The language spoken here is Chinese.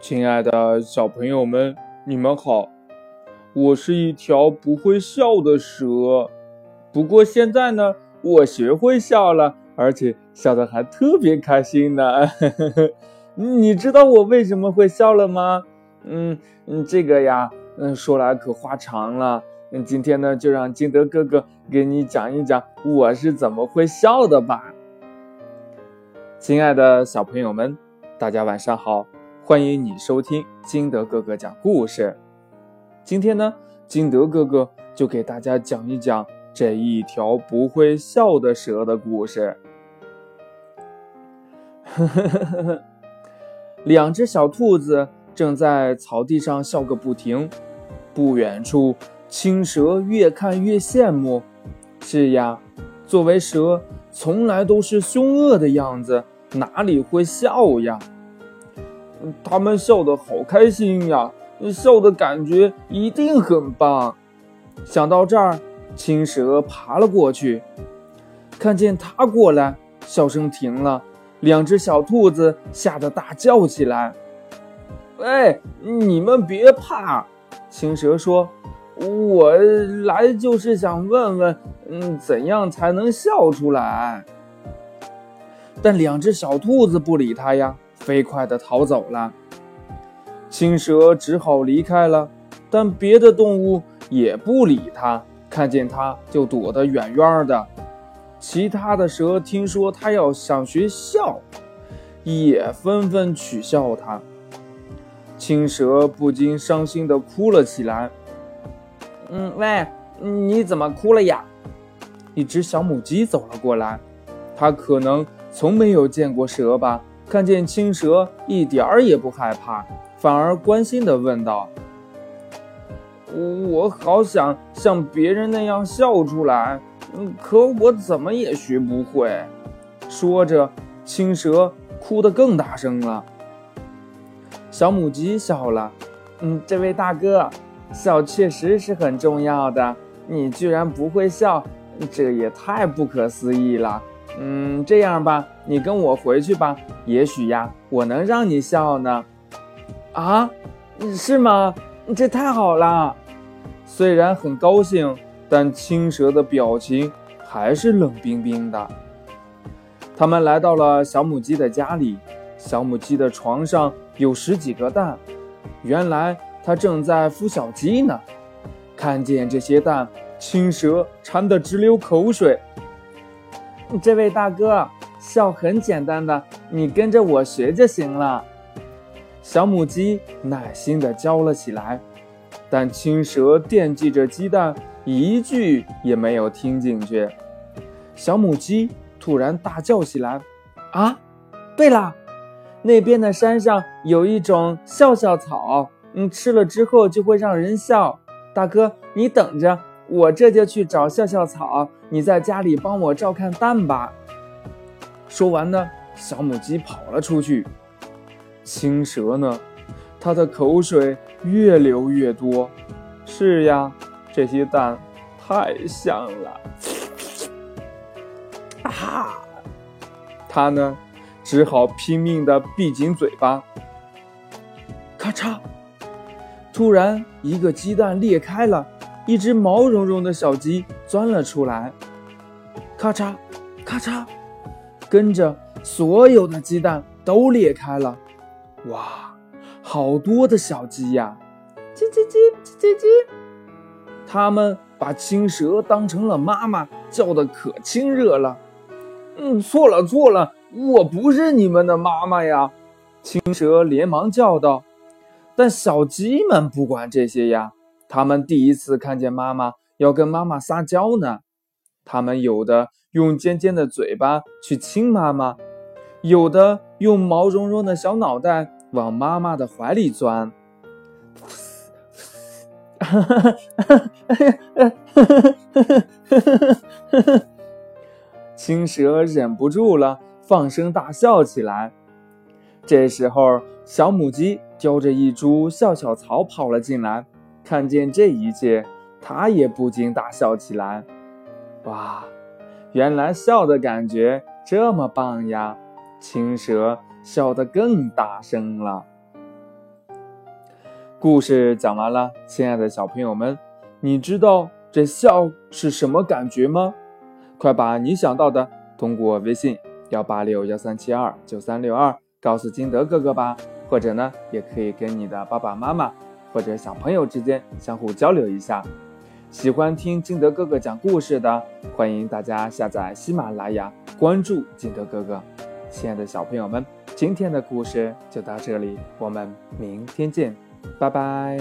亲爱的小朋友们，你们好！我是一条不会笑的蛇，不过现在呢，我学会笑了，而且笑得还特别开心呢。你知道我为什么会笑了吗？嗯嗯，这个呀，嗯，说来可话长了。嗯，今天呢，就让金德哥哥给你讲一讲我是怎么会笑的吧。亲爱的小朋友们，大家晚上好。欢迎你收听金德哥哥讲故事。今天呢，金德哥哥就给大家讲一讲这一条不会笑的蛇的故事。两只小兔子正在草地上笑个不停。不远处，青蛇越看越羡慕。是呀，作为蛇，从来都是凶恶的样子，哪里会笑呀？他们笑得好开心呀，笑的感觉一定很棒。想到这儿，青蛇爬了过去，看见他过来，笑声停了。两只小兔子吓得大叫起来：“喂，你们别怕！”青蛇说：“我来就是想问问，嗯，怎样才能笑出来？”但两只小兔子不理他呀。飞快地逃走了，青蛇只好离开了。但别的动物也不理它，看见它就躲得远远的。其他的蛇听说它要想学笑，也纷纷取笑它。青蛇不禁伤心地哭了起来。嗯，喂，你怎么哭了呀？一只小母鸡走了过来，它可能从没有见过蛇吧。看见青蛇一点儿也不害怕，反而关心地问道：“我好想像别人那样笑出来，可我怎么也学不会。”说着，青蛇哭得更大声了。小母鸡笑了：“嗯，这位大哥，笑确实是很重要的，你居然不会笑，这也太不可思议了。”嗯，这样吧，你跟我回去吧。也许呀，我能让你笑呢。啊，是吗？这太好了。虽然很高兴，但青蛇的表情还是冷冰冰的。他们来到了小母鸡的家里，小母鸡的床上有十几个蛋。原来它正在孵小鸡呢。看见这些蛋，青蛇馋得直流口水。这位大哥，笑很简单的，你跟着我学就行了。小母鸡耐心地教了起来，但青蛇惦记着鸡蛋，一句也没有听进去。小母鸡突然大叫起来：“啊，对了，那边的山上有一种笑笑草，嗯，吃了之后就会让人笑。大哥，你等着。”我这就去找笑笑草，你在家里帮我照看蛋吧。说完呢，小母鸡跑了出去。青蛇呢，它的口水越流越多。是呀，这些蛋太香了。啊！它呢，只好拼命地闭紧嘴巴。咔嚓！突然，一个鸡蛋裂开了。一只毛茸茸的小鸡钻了出来，咔嚓，咔嚓，跟着所有的鸡蛋都裂开了。哇，好多的小鸡呀！叽叽叽，叽叽叽。它们把青蛇当成了妈妈，叫的可亲热了。嗯，错了错了，我不是你们的妈妈呀！青蛇连忙叫道。但小鸡们不管这些呀。他们第一次看见妈妈要跟妈妈撒娇呢，他们有的用尖尖的嘴巴去亲妈妈，有的用毛茸茸的小脑袋往妈妈的怀里钻。哈哈哈哈哈！青蛇忍不住了，放声大笑起来。这时候，小母鸡叼着一株笑笑草跑了进来。看见这一切，他也不禁大笑起来。哇，原来笑的感觉这么棒呀！青蛇笑得更大声了。故事讲完了，亲爱的小朋友们，你知道这笑是什么感觉吗？快把你想到的通过微信幺八六幺三七二九三六二告诉金德哥哥吧，或者呢，也可以跟你的爸爸妈妈或者小朋友之间相互交流一下。喜欢听金德哥哥讲故事的，欢迎大家下载喜马拉雅，关注金德哥哥。亲爱的小朋友们，今天的故事就到这里，我们明天见，拜拜。